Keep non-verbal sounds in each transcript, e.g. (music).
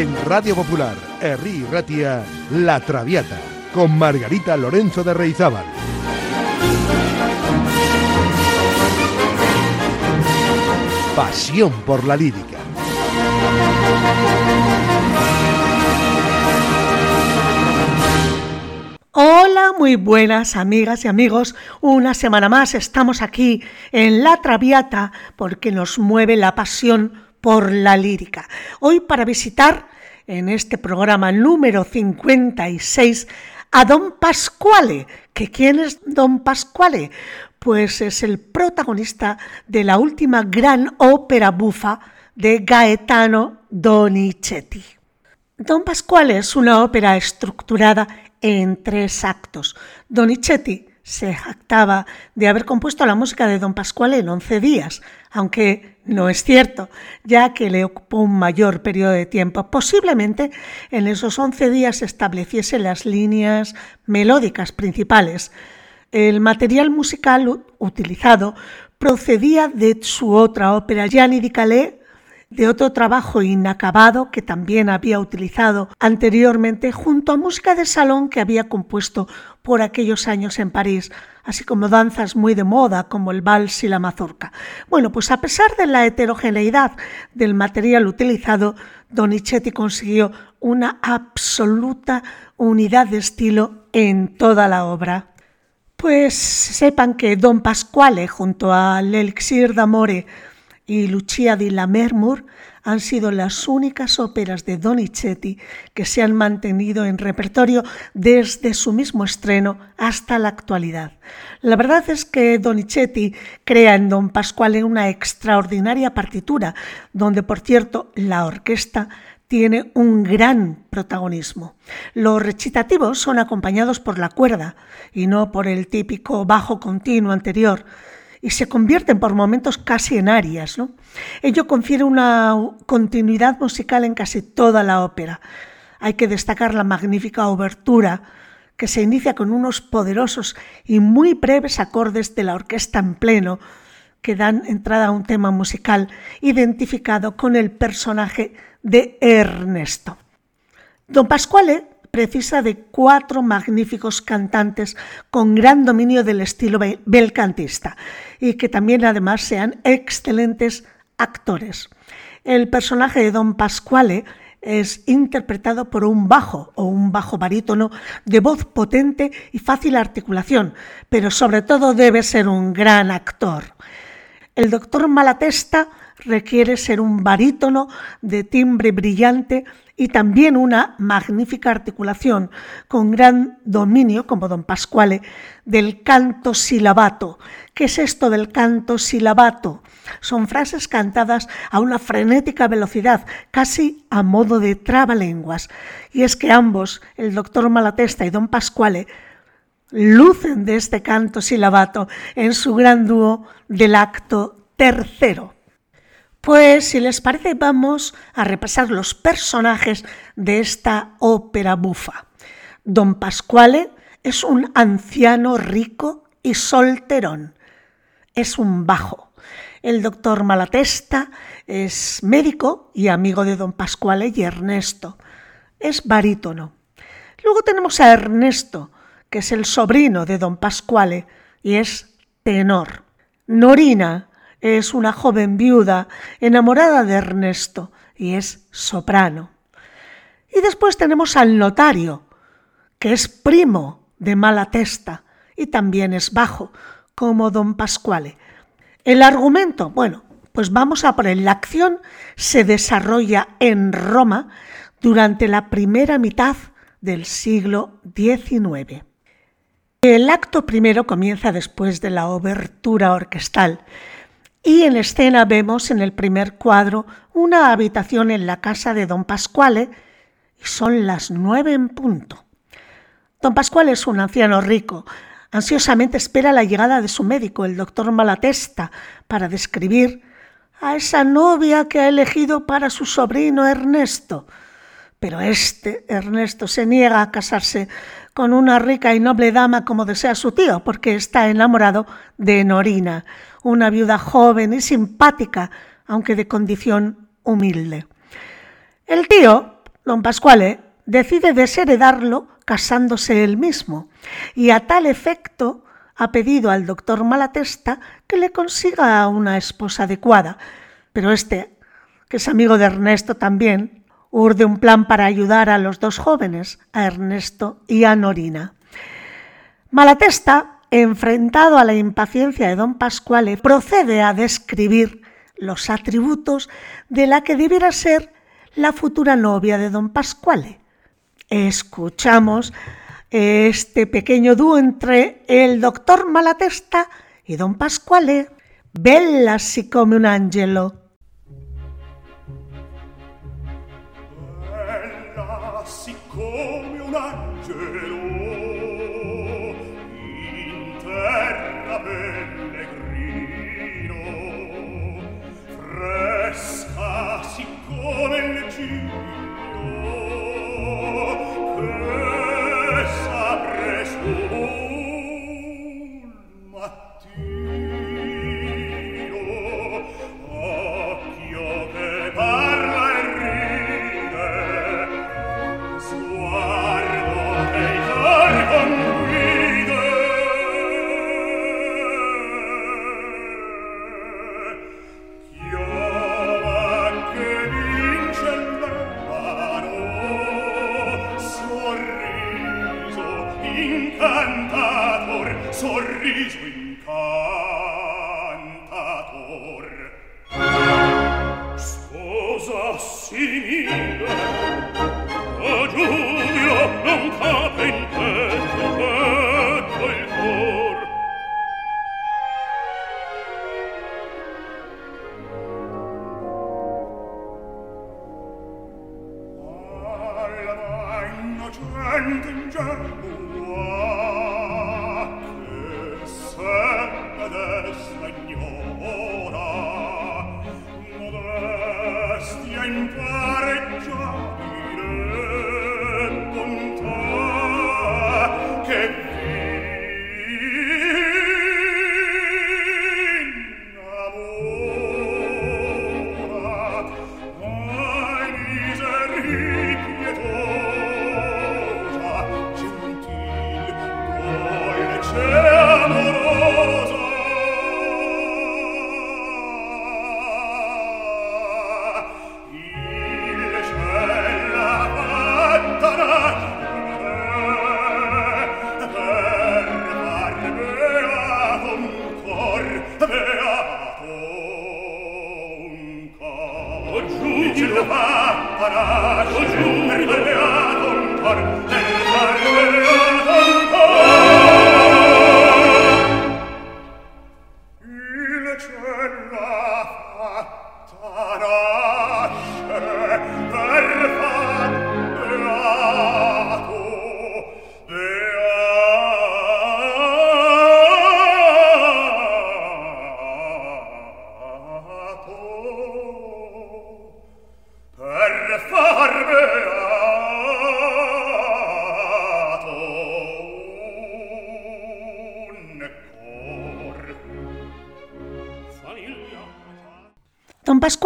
En Radio Popular, Herri Ratia, La Traviata, con Margarita Lorenzo de Reizábal. Pasión por la lírica. Hola, muy buenas amigas y amigos. Una semana más estamos aquí en La Traviata porque nos mueve la pasión por la lírica. Hoy para visitar en este programa número 56 a Don Pasquale. ¿Que ¿Quién es Don Pasquale? Pues es el protagonista de la última gran ópera bufa de Gaetano Donizetti. Don Pasquale es una ópera estructurada en tres actos. Donizetti se jactaba de haber compuesto la música de Don Pasquale en 11 días, aunque no es cierto, ya que le ocupó un mayor periodo de tiempo. Posiblemente en esos 11 días estableciese las líneas melódicas principales. El material musical utilizado procedía de su otra ópera, Gianni di Calais, de otro trabajo inacabado que también había utilizado anteriormente junto a música de salón que había compuesto por aquellos años en París, así como danzas muy de moda como el vals y la mazorca. Bueno, pues a pesar de la heterogeneidad del material utilizado, Donizetti consiguió una absoluta unidad de estilo en toda la obra. Pues sepan que Don Pasquale junto a L'Elixir d'Amore y Lucia di Lammermoor han sido las únicas óperas de Donizetti que se han mantenido en repertorio desde su mismo estreno hasta la actualidad. La verdad es que Donizetti crea en Don Pasquale una extraordinaria partitura, donde por cierto la orquesta tiene un gran protagonismo. Los recitativos son acompañados por la cuerda y no por el típico bajo continuo anterior y se convierten por momentos casi en arias. Ello confiere una continuidad musical en casi toda la ópera. Hay que destacar la magnífica obertura que se inicia con unos poderosos y muy breves acordes de la orquesta en pleno que dan entrada a un tema musical identificado con el personaje de Ernesto. Don Pasquale precisa de cuatro magníficos cantantes con gran dominio del estilo belcantista y que también además sean excelentes actores. El personaje de Don Pasquale es interpretado por un bajo o un bajo barítono de voz potente y fácil articulación, pero sobre todo debe ser un gran actor. El doctor Malatesta requiere ser un barítono de timbre brillante y también una magnífica articulación con gran dominio, como don Pasquale, del canto silabato. ¿Qué es esto del canto silabato? Son frases cantadas a una frenética velocidad, casi a modo de trabalenguas. Y es que ambos, el doctor Malatesta y don Pasquale, lucen de este canto silabato en su gran dúo del acto tercero. Pues si les parece vamos a repasar los personajes de esta ópera bufa. Don Pasquale es un anciano rico y solterón. Es un bajo. El doctor Malatesta es médico y amigo de don Pasquale y Ernesto. Es barítono. Luego tenemos a Ernesto, que es el sobrino de don Pasquale y es tenor. Norina es una joven viuda enamorada de Ernesto y es soprano. Y después tenemos al notario, que es primo de Malatesta y también es bajo, como don Pasquale. El argumento, bueno, pues vamos a poner, la acción se desarrolla en Roma durante la primera mitad del siglo XIX. El acto primero comienza después de la obertura orquestal y en escena vemos en el primer cuadro una habitación en la casa de don Pasquale y son las nueve en punto. Don Pasquale es un anciano rico. Ansiosamente espera la llegada de su médico, el doctor Malatesta, para describir a esa novia que ha elegido para su sobrino Ernesto. Pero este, Ernesto, se niega a casarse con una rica y noble dama como desea su tío, porque está enamorado de Norina, una viuda joven y simpática, aunque de condición humilde. El tío Don Pasquale decide desheredarlo casándose él mismo y a tal efecto ha pedido al doctor Malatesta que le consiga una esposa adecuada, pero este, que es amigo de Ernesto también, urde un plan para ayudar a los dos jóvenes, a Ernesto y a Norina. Malatesta, enfrentado a la impaciencia de don Pasquale, procede a describir los atributos de la que debiera ser la futura novia de don Pasquale. Escuchamos este pequeño dúo entre el doctor Malatesta y don Pasquale. Bella si come un angelo.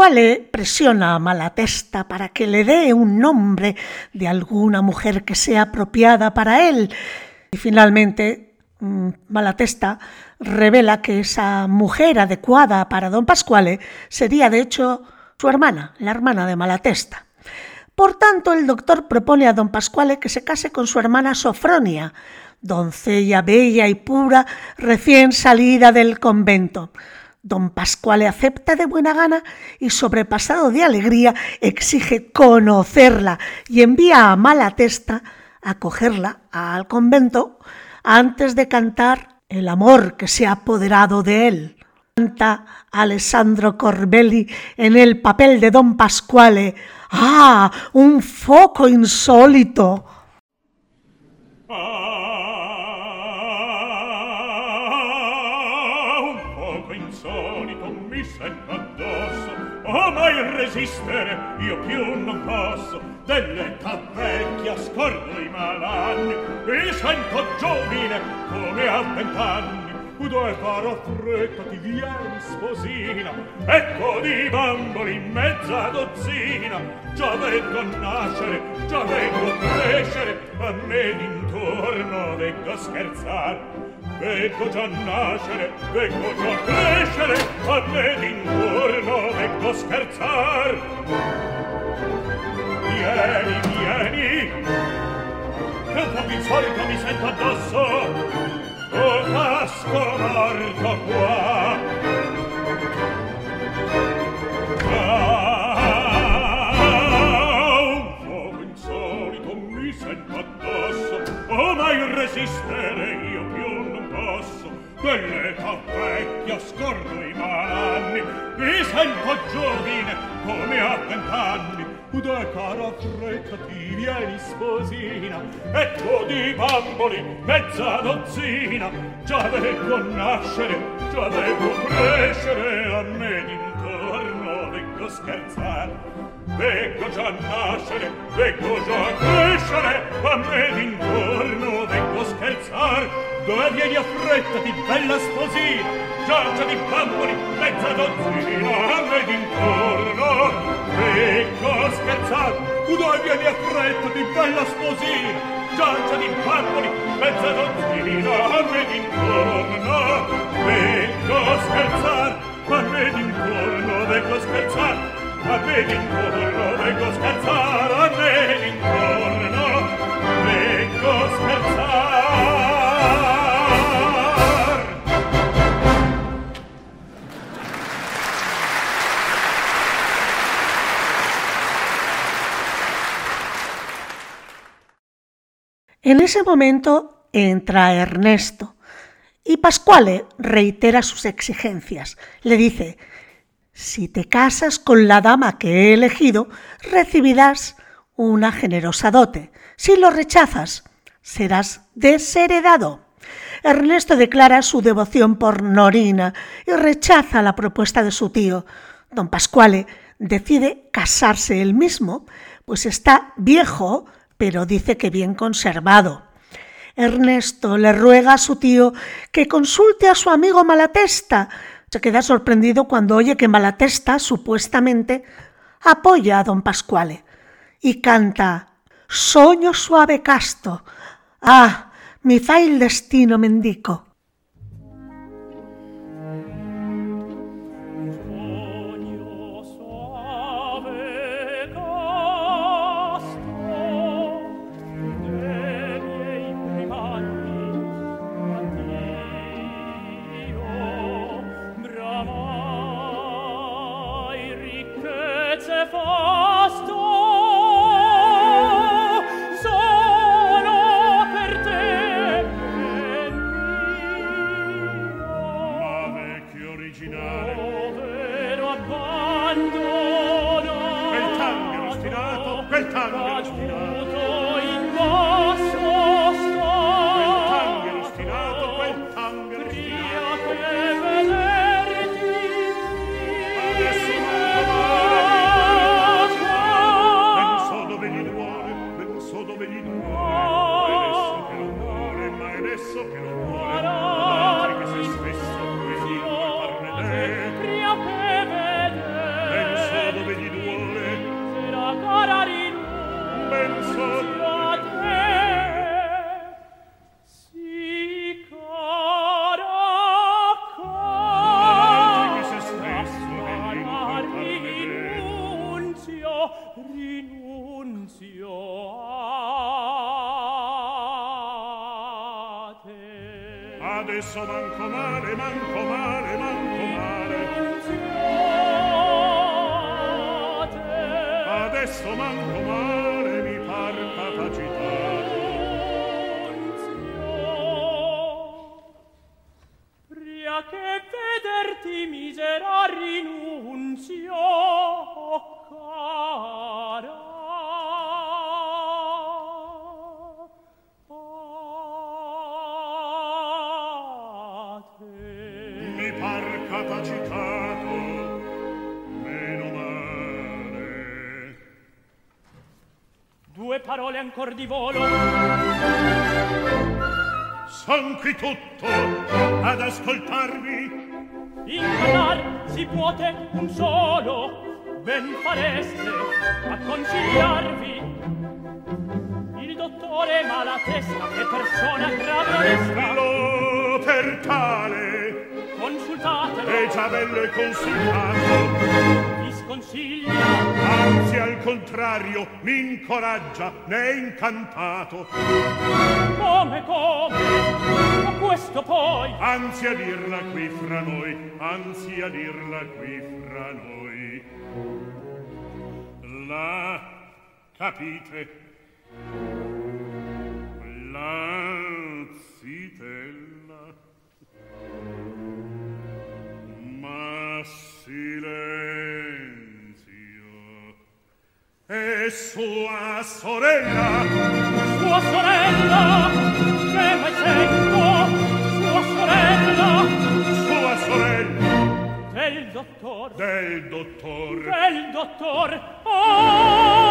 Presiona a Malatesta para que le dé un nombre de alguna mujer que sea apropiada para él. Y finalmente, mm, Malatesta revela que esa mujer adecuada para don Pasquale sería, de hecho, su hermana, la hermana de Malatesta. Por tanto, el doctor propone a don Pasquale que se case con su hermana Sofronia, doncella bella y pura, recién salida del convento. Don Pasquale acepta de buena gana y, sobrepasado de alegría, exige conocerla y envía a Malatesta a cogerla al convento antes de cantar el amor que se ha apoderado de él. Canta Alessandro Corbelli en el papel de Don Pasquale. ¡Ah! ¡Un foco insólito! Ah, resistere io più non posso dell'età vecchia scordo i malanni mi sento giovine come a vent'anni dove farò fretta ti vieni sposina ecco di bamboli mezza dozzina già vengo a nascere già vengo a crescere a me d'intorno vengo a scherzare Vecco già nascere, vecco già crescere, a me d'intorno vecco scherzar. Vieni, vieni, che un po' insolito mi sento addosso, o casco morto qua. Un insolito mi sento addosso, o mai resistere io più rosso dell'età vecchia scordo i malanni mi sento giovine come a vent'anni Udè cara fretta ti vieni sposina. E tu di bamboli mezza dozzina già devo nascere già devo crescere a me d'intorno. Vengo scherzare Vengo già nascere, vengo già crescere, a me d'intorno. Vengo scherzar, Dove vieni a fretta di bella sposina? Già di bamboli mezza dozzina me d'intorno Ecco scherzar, tu dove vieni a freddo di bella sposina, giancia di bamboli, mezza dozzina, me d'intorno. Ecco scherzar, a me d'intorno, vengo scherzar, a me d'intorno, vengo scherzar, a me d'intorno, vengo scherzar. En ese momento entra Ernesto y Pascuale reitera sus exigencias. Le dice, si te casas con la dama que he elegido, recibirás una generosa dote. Si lo rechazas, serás desheredado. Ernesto declara su devoción por Norina y rechaza la propuesta de su tío. Don Pascuale decide casarse él mismo, pues está viejo pero dice que bien conservado. Ernesto le ruega a su tío que consulte a su amigo Malatesta. Se queda sorprendido cuando oye que Malatesta supuestamente apoya a don Pascuale y canta Soño suave casto. Ah, mi fai il destino mendico. adesso manco male, manco male, manco male. Adesso manco male. fuor di volo. Son qui tutto ad ascoltarvi. Incannar si puote un solo ben fareste a conciliarvi. Il dottore malatesta la che persona grave onesta lo per tale. Consultatelo. È già bello e consultato anzi al contrario mi incoraggia ne è incantato. Come come? Ma questo poi? Anzi a dirla qui fra noi anzi a dirla qui fra noi. La capite? La zitella. Ma silenzio e sua sorella. Sua sorella che mai sento sua sorella. Sua sorella. Del dottor. Del dottor. Del dottor. Oh!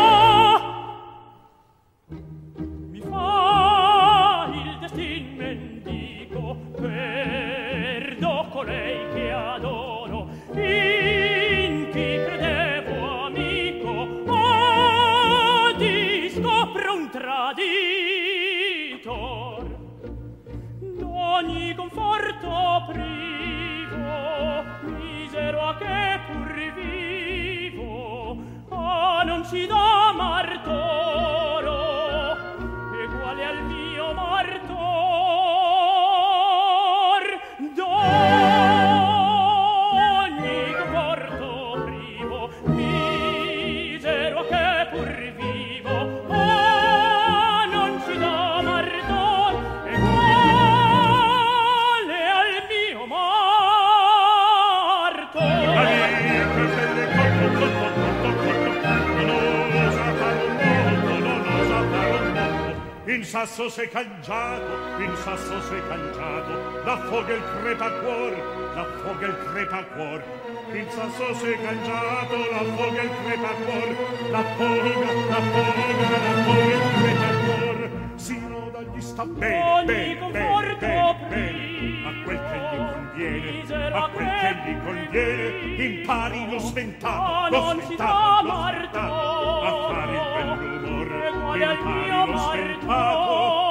Sasso s'è cangiato, in sasso s'è cangiato, la foga il crepacuor, la foga il crepacuor. In sasso s'è cangiato, la foga il crepacuor, la foga, la foga, la foga il crepacuor. Si noda gli sta bene, bene, bene, bene, a quel che gli conviene, a quel che gli conviene, impari lo sventato, lo sventato, lo sventato, al mio morto.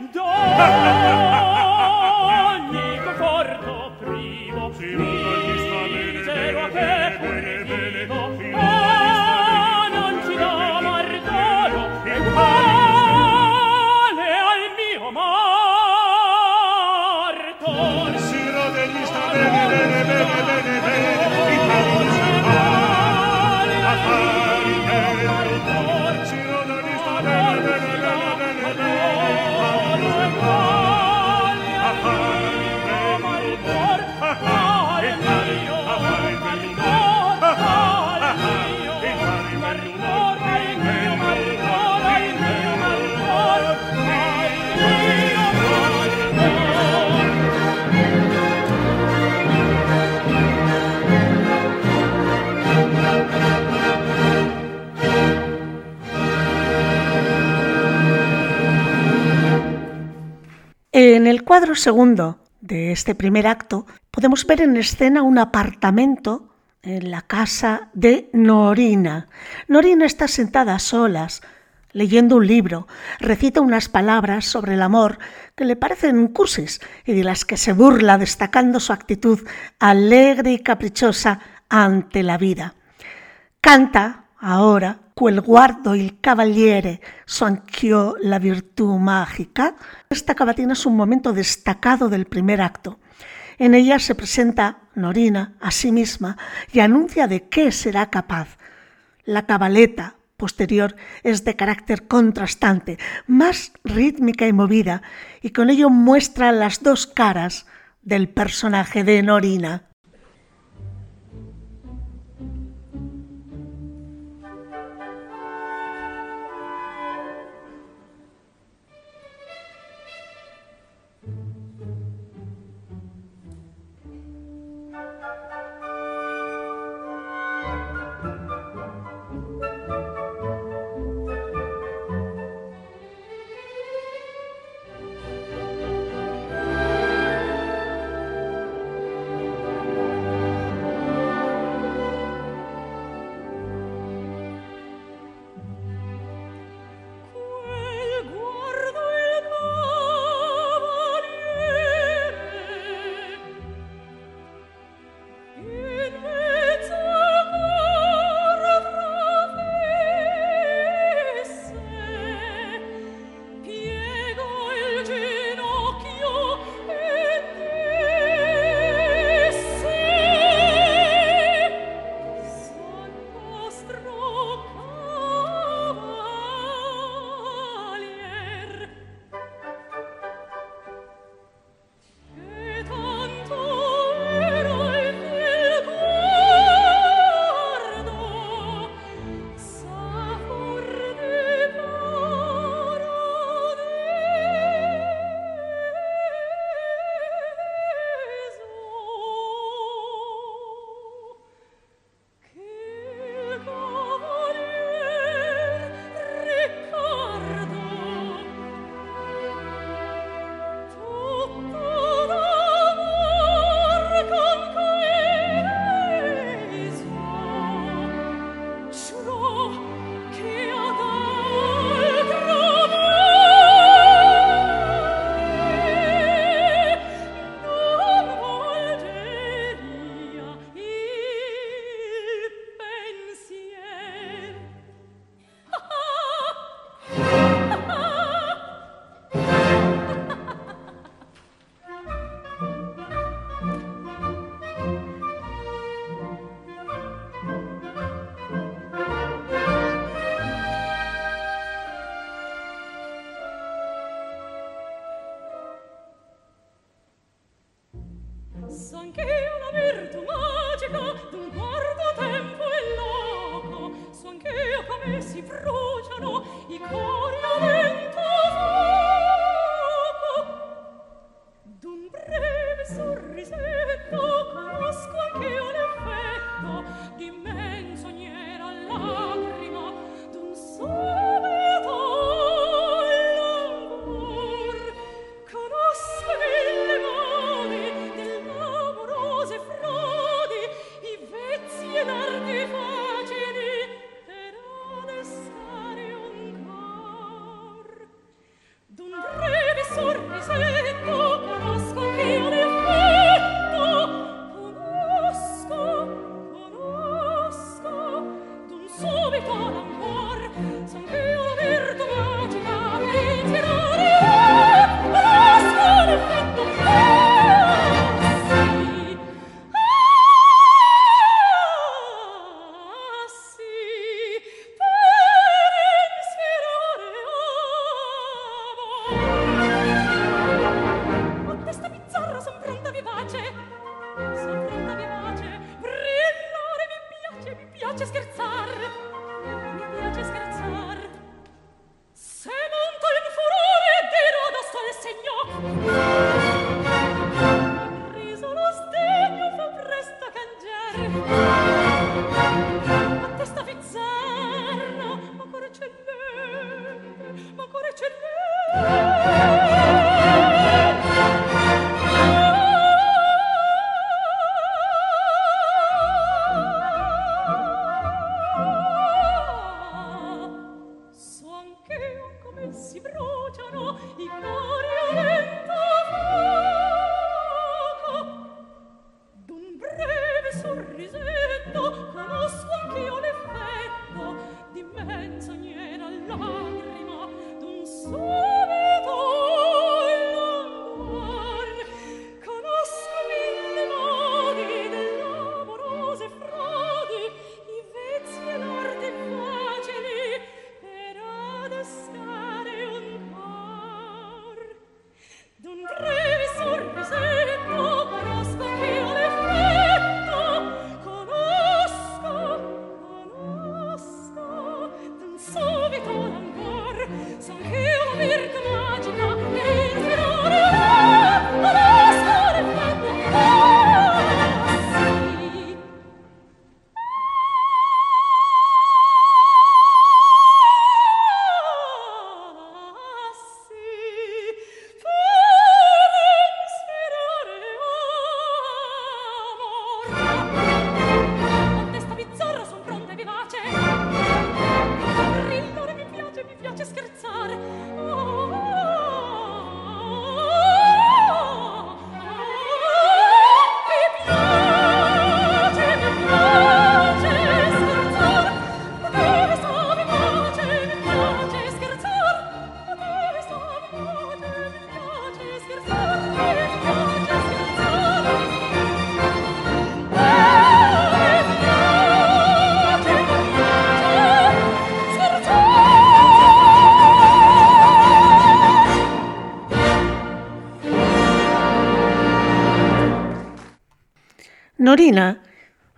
(laughs) d'oro segundo de este primer acto podemos ver en escena un apartamento en la casa de Norina. Norina está sentada a solas, leyendo un libro, recita unas palabras sobre el amor que le parecen cursis y de las que se burla destacando su actitud alegre y caprichosa ante la vida. Canta ahora quel guardo il cavaliere sanchiò la virtù mágica. Esta cavatina es un momento destacado del primer acto. En ella se presenta Norina a sí misma y anuncia de qué será capaz. La cabaleta posterior es de carácter contrastante, más rítmica y movida, y con ello muestra las dos caras del personaje de Norina.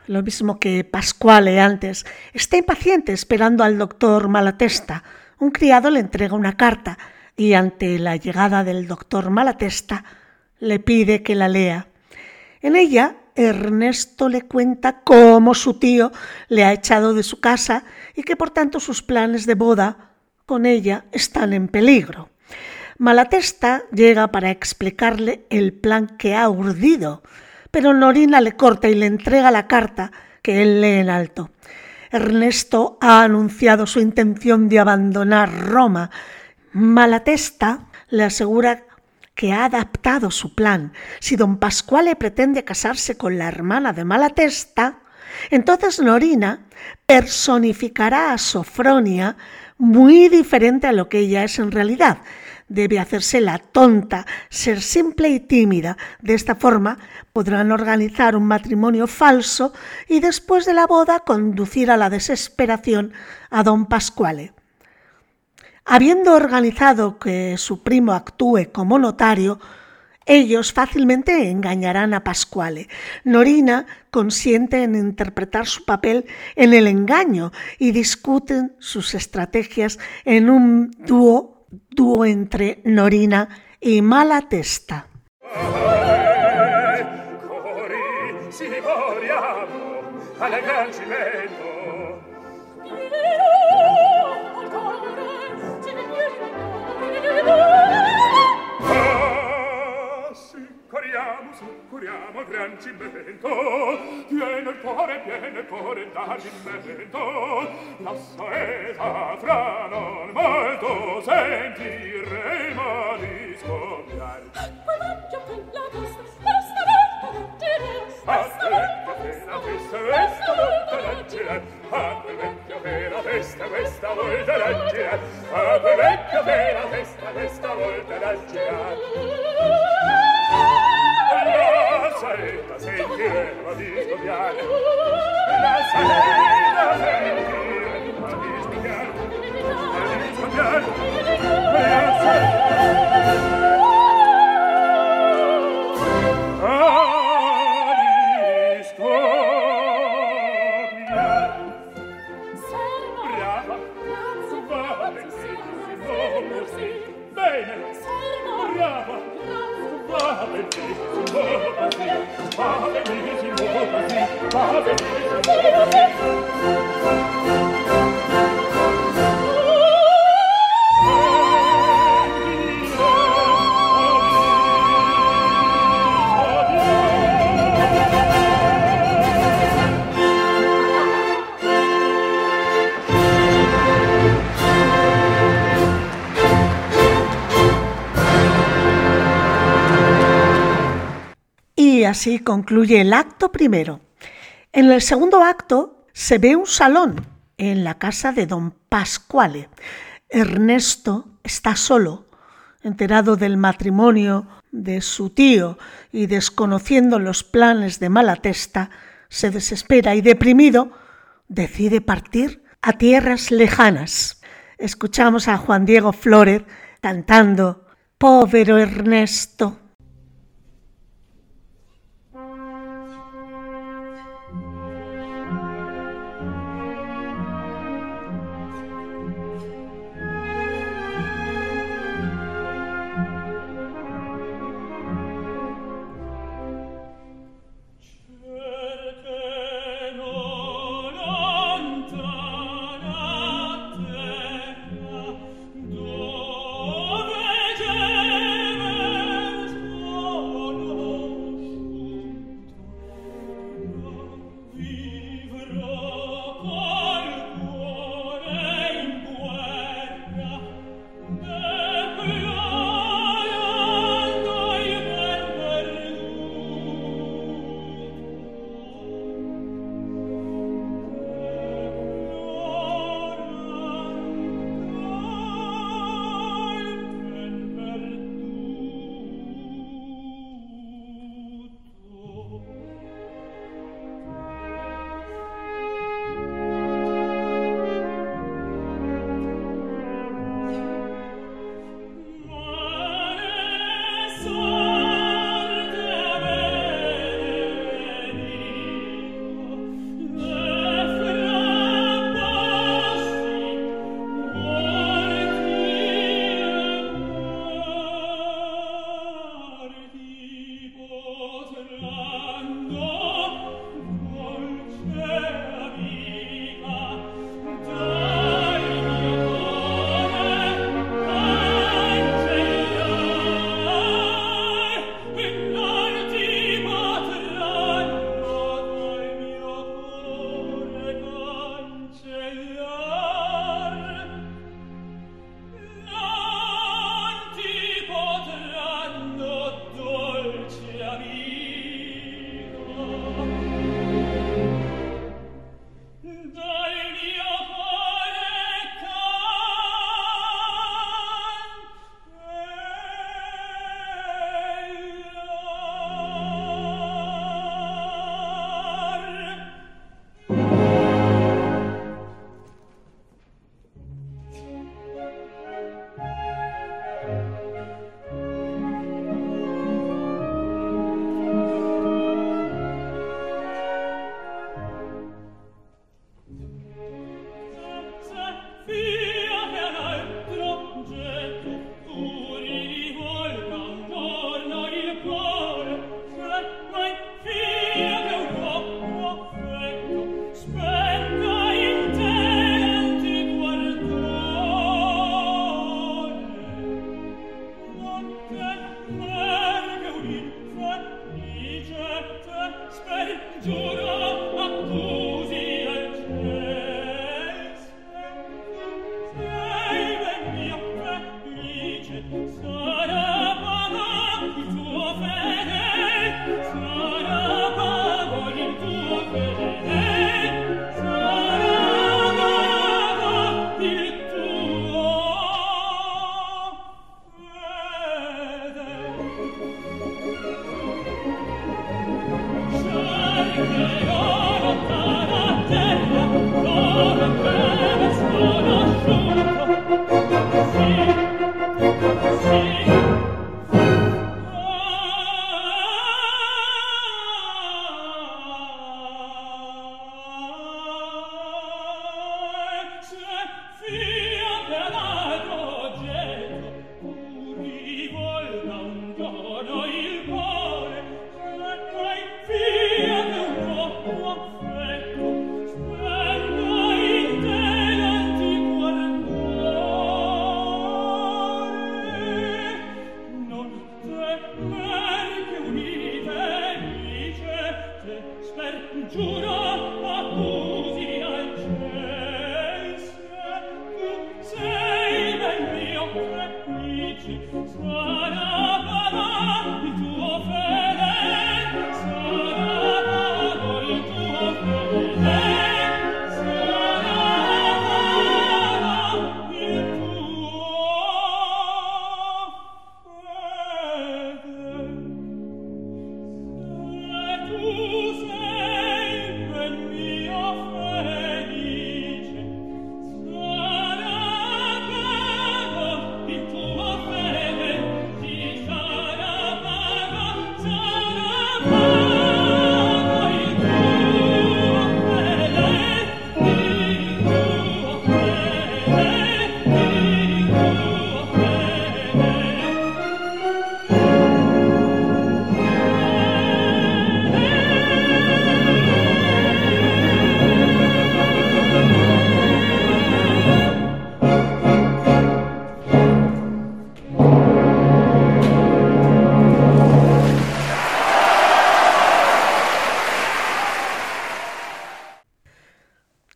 Lo mismo que Pascuale antes, está impaciente esperando al doctor Malatesta. Un criado le entrega una carta y ante la llegada del doctor Malatesta le pide que la lea. En ella, Ernesto le cuenta cómo su tío le ha echado de su casa y que por tanto sus planes de boda con ella están en peligro. Malatesta llega para explicarle el plan que ha urdido pero Norina le corta y le entrega la carta que él lee en alto. Ernesto ha anunciado su intención de abandonar Roma. Malatesta le asegura que ha adaptado su plan. Si don Pascuale pretende casarse con la hermana de Malatesta, entonces Norina personificará a Sofronia muy diferente a lo que ella es en realidad, debe hacerse la tonta, ser simple y tímida. De esta forma podrán organizar un matrimonio falso y después de la boda conducir a la desesperación a don Pascuale. Habiendo organizado que su primo actúe como notario, Ellos fácilmente engañarán a Pasquale. Norina consiente en interpretar su papel en el engaño y discuten sus estrategias en un dúo, dúo entre Norina y Corriamo, curiamo al gran cimento, pieno il cuore, pieno il cuore d'agimento. La saeta fra non molto sentiremo di scoppiar. Guadagno per la testa, questa volta leggerò, questa volta, questa volta, questa volta leggerò. A quel vecchio per la testa, questa volta leggerò, a quel vecchio per la testa, questa volta leggerò. Oh! la saletta sentiremo di scoppiare la saletta sentiremo di scoppiare di scoppiare la saletta Bene! Brava! Brava! Y así concluye el acto primero. En el segundo acto se ve un salón en la casa de don Pascuale. Ernesto está solo, enterado del matrimonio de su tío y desconociendo los planes de Malatesta, se desespera y deprimido decide partir a tierras lejanas. Escuchamos a Juan Diego Flores cantando Pobre Ernesto.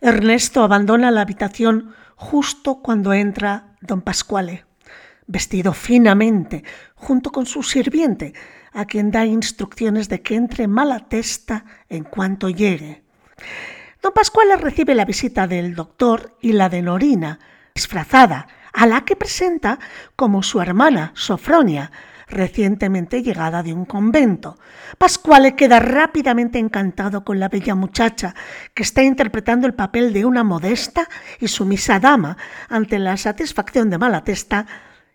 Ernesto abandona la habitación justo cuando entra don Pascuale, vestido finamente, junto con su sirviente, a quien da instrucciones de que entre mala testa en cuanto llegue. Don Pascuale recibe la visita del doctor y la de Norina, disfrazada, a la que presenta como su hermana Sofronia, recientemente llegada de un convento. Pascuale queda rápidamente encantado con la bella muchacha, que está interpretando el papel de una modesta y sumisa dama ante la satisfacción de Malatesta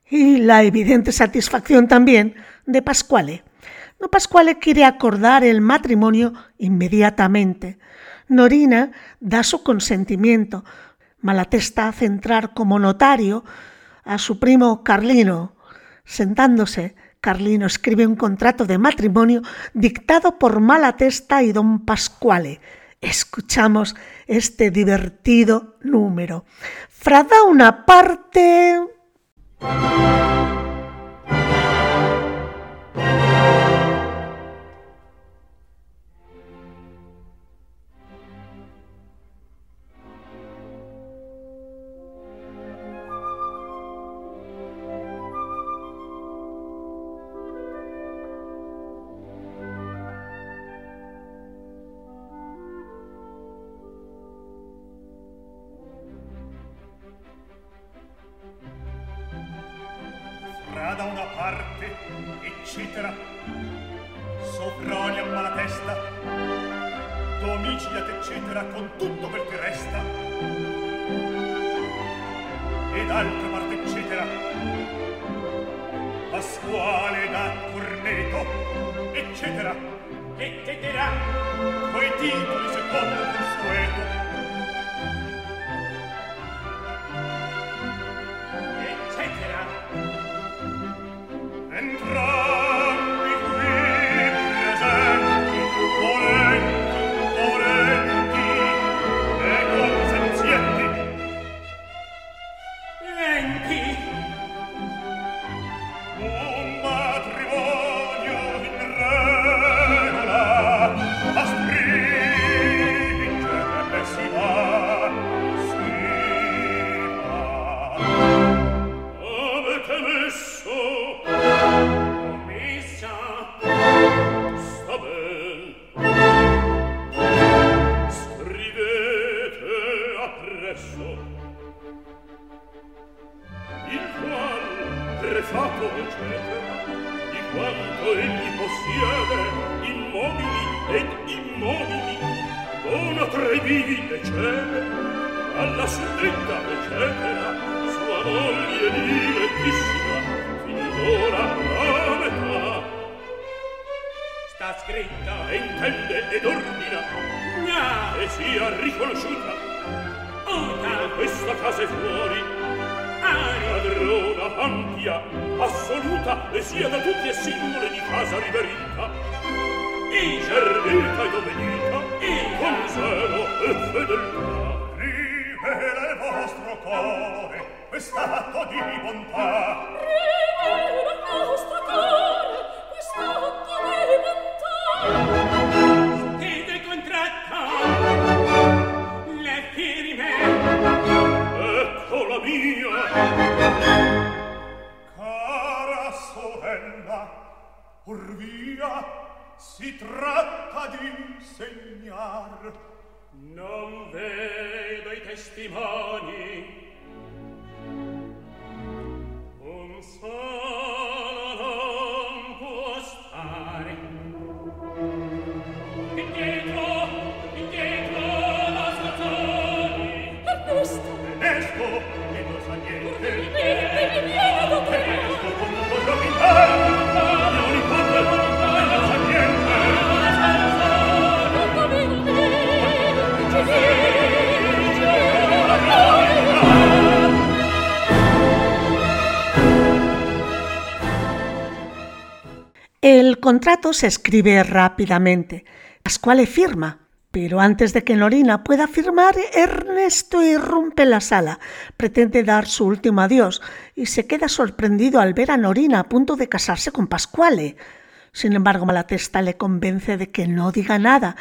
y la evidente satisfacción también de Pascuale. No Pascuale quiere acordar el matrimonio inmediatamente. Norina da su consentimiento. Malatesta hace entrar como notario a su primo Carlino, Sentándose, Carlino escribe un contrato de matrimonio dictado por Malatesta y don Pascuale. Escuchamos este divertido número. Frada una parte. non vedo i testimoni. Un solo non può stare. Indietro indietro la stagioni Ernesto Ernesto che non sa niente. Vieni vieni vieni vieni Ernesto come voglio pintarmi contrato se escribe rápidamente. Pascuale firma, pero antes de que Norina pueda firmar, Ernesto irrumpe en la sala, pretende dar su último adiós y se queda sorprendido al ver a Norina a punto de casarse con Pascuale. Sin embargo, Malatesta le convence de que no diga nada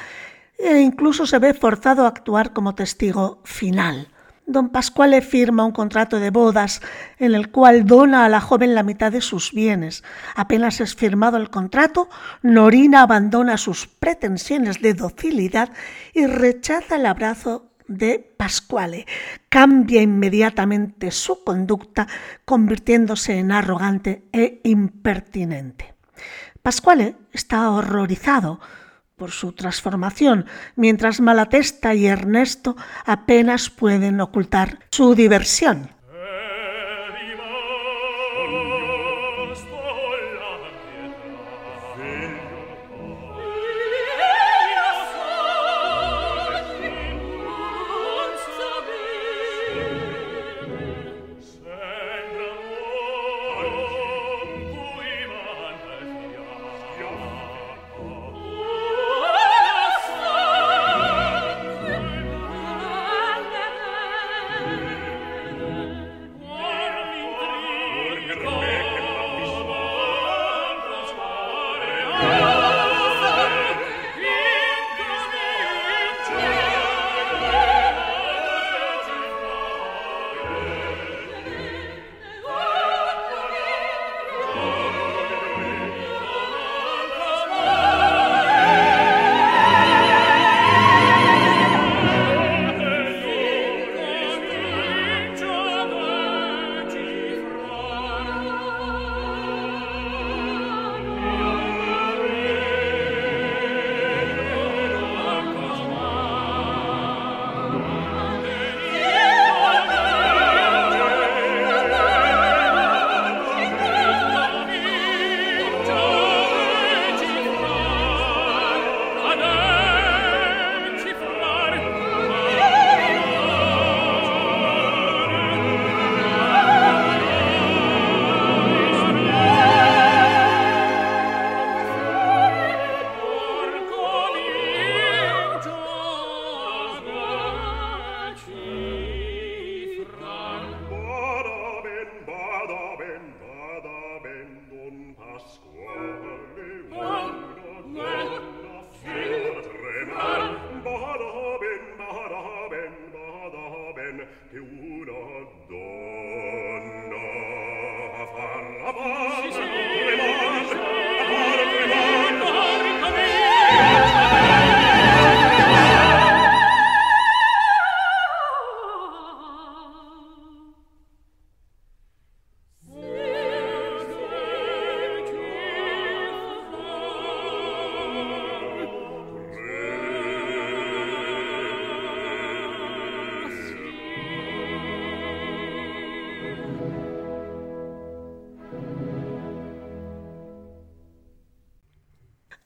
e incluso se ve forzado a actuar como testigo final. Don Pascuale firma un contrato de bodas en el cual dona a la joven la mitad de sus bienes. Apenas es firmado el contrato, Norina abandona sus pretensiones de docilidad y rechaza el abrazo de Pascuale. Cambia inmediatamente su conducta, convirtiéndose en arrogante e impertinente. Pascuale está horrorizado por su transformación, mientras Malatesta y Ernesto apenas pueden ocultar su diversión.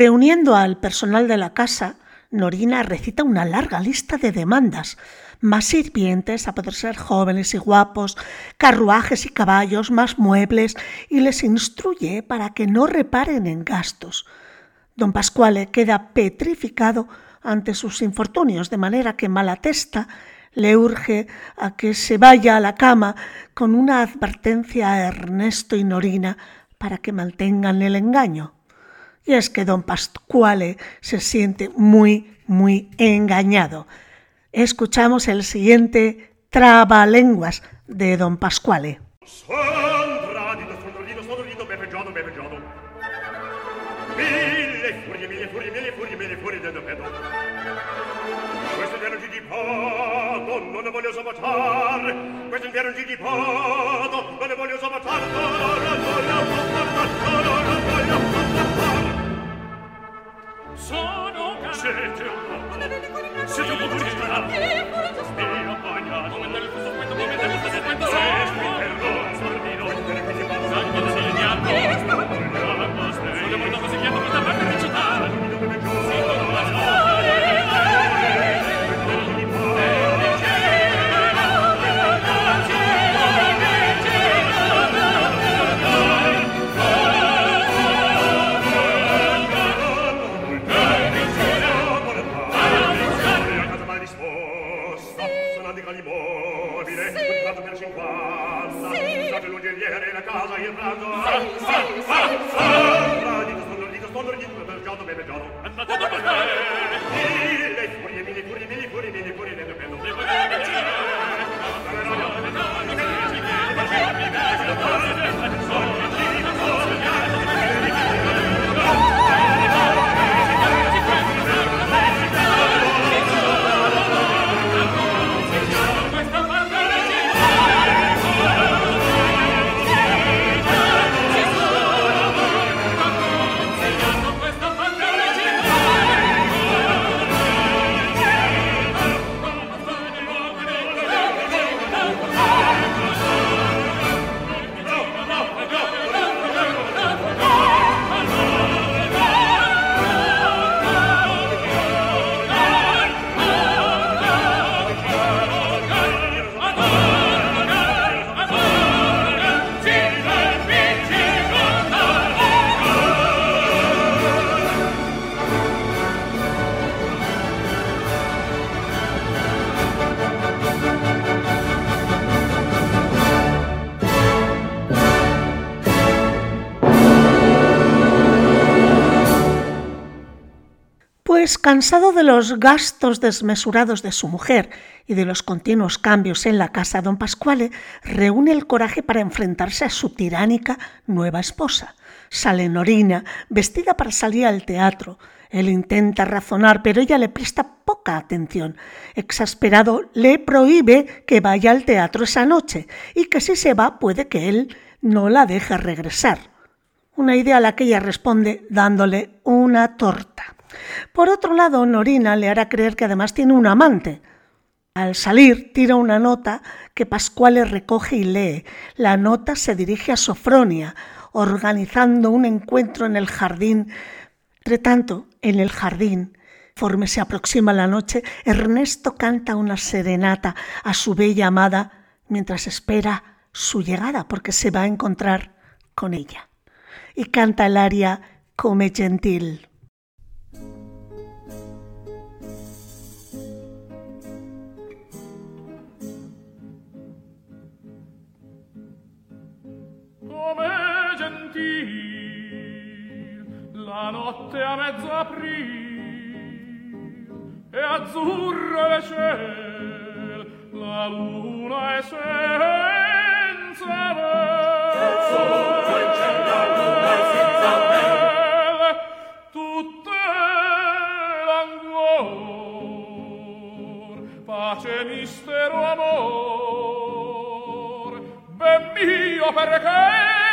Reuniendo al personal de la casa, Norina recita una larga lista de demandas, más sirvientes, a poder ser jóvenes y guapos, carruajes y caballos, más muebles, y les instruye para que no reparen en gastos. Don Pascuale queda petrificado ante sus infortunios, de manera que Malatesta le urge a que se vaya a la cama con una advertencia a Ernesto y Norina para que mantengan el engaño. Y es que don Pascuale se siente muy, muy engañado. Escuchamos el siguiente trabalenguas de don Pascuale. Sondradito, sondradito, sondradito, beffeggiato, beffeggiato. Mille furie, mille furie, mille furie, Sono cane. Siete un po'. Siete un po' turista. E poi nel fuso spento, come nel fuso spento. Pues cansado de los gastos desmesurados de su mujer y de los continuos cambios en la casa, don Pascuale reúne el coraje para enfrentarse a su tiránica nueva esposa. Sale Norina, vestida para salir al teatro. Él intenta razonar, pero ella le presta poca atención. Exasperado, le prohíbe que vaya al teatro esa noche y que si se va puede que él no la deje regresar. Una idea a la que ella responde dándole una torta. Por otro lado, Norina le hará creer que además tiene un amante. Al salir, tira una nota que Pascuale recoge y lee. La nota se dirige a Sofronia, organizando un encuentro en el jardín. Entre tanto, en el jardín, conforme se aproxima la noche, Ernesto canta una serenata a su bella amada mientras espera su llegada, porque se va a encontrar con ella. Y canta el aria Come gentil. la notte a mezz'april e azzurro le ciel la luna è senza re è azzurro il ciel la luna è pace mistero amor ben mio perché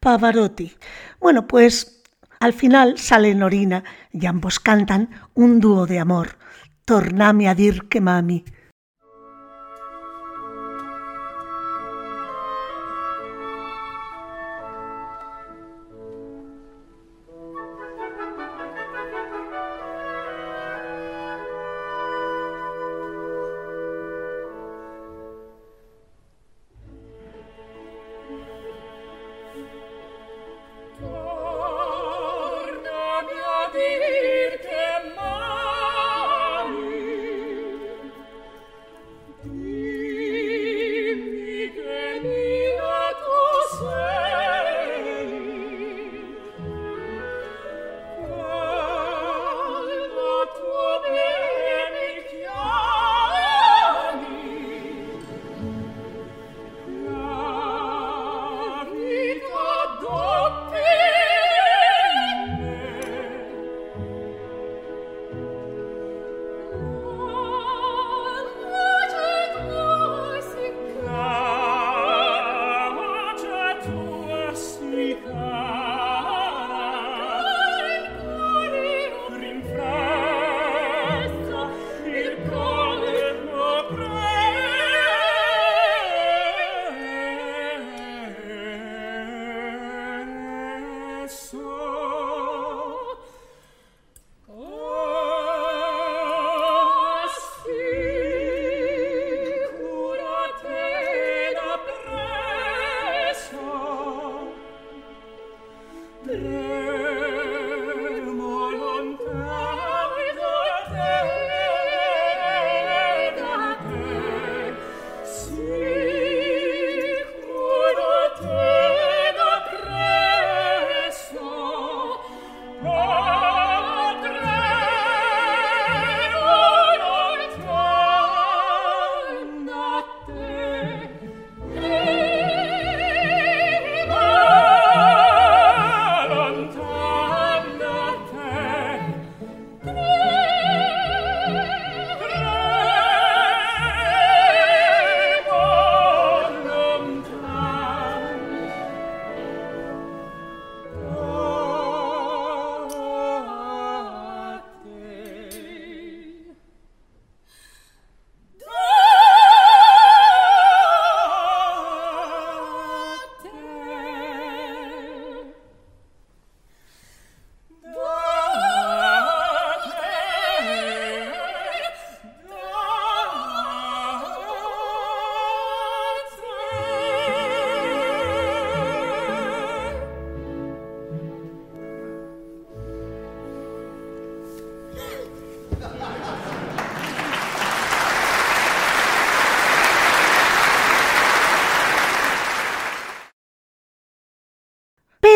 Pavarotti. Bueno, pues al final sale Norina y ambos cantan un dúo de amor, Tornami a dir que mami.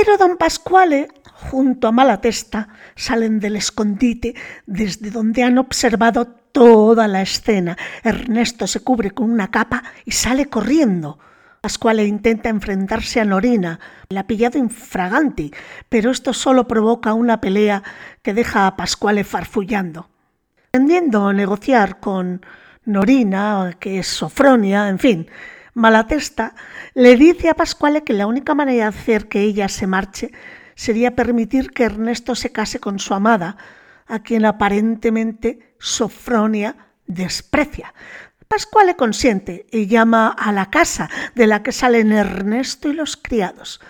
Pero don Pasquale, junto a Malatesta, salen del escondite desde donde han observado toda la escena. Ernesto se cubre con una capa y sale corriendo. Pasquale intenta enfrentarse a Norina, la ha pillado infraganti, pero esto solo provoca una pelea que deja a Pasquale farfullando. Tendiendo negociar con Norina, que es Sofronia, en fin, Malatesta le dice a Pasquale que la única manera de hacer que ella se marche sería permitir que Ernesto se case con su amada, a quien aparentemente Sofronia desprecia. Pascuale consiente y llama a la casa de la que salen Ernesto y los criados.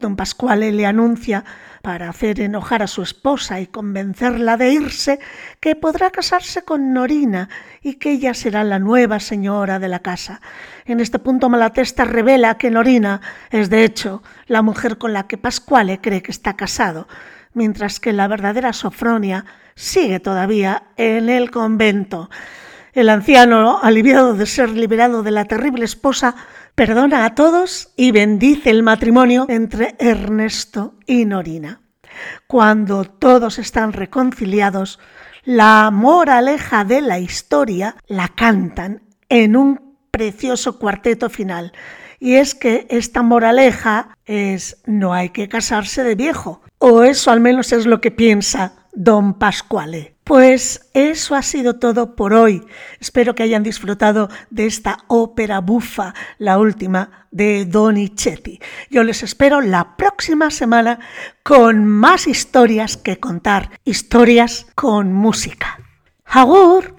Don Pascuale le anuncia, para hacer enojar a su esposa y convencerla de irse, que podrá casarse con Norina y que ella será la nueva señora de la casa. En este punto Malatesta revela que Norina es, de hecho, la mujer con la que Pascuale cree que está casado, mientras que la verdadera Sofronia sigue todavía en el convento. El anciano, aliviado de ser liberado de la terrible esposa, perdona a todos y bendice el matrimonio entre Ernesto y Norina. Cuando todos están reconciliados, la moraleja de la historia la cantan en un precioso cuarteto final. Y es que esta moraleja es no hay que casarse de viejo, o eso al menos es lo que piensa don Pasquale. Pues eso ha sido todo por hoy. Espero que hayan disfrutado de esta ópera bufa, la última de Donizetti. Yo les espero la próxima semana con más historias que contar, historias con música. ¡Agur!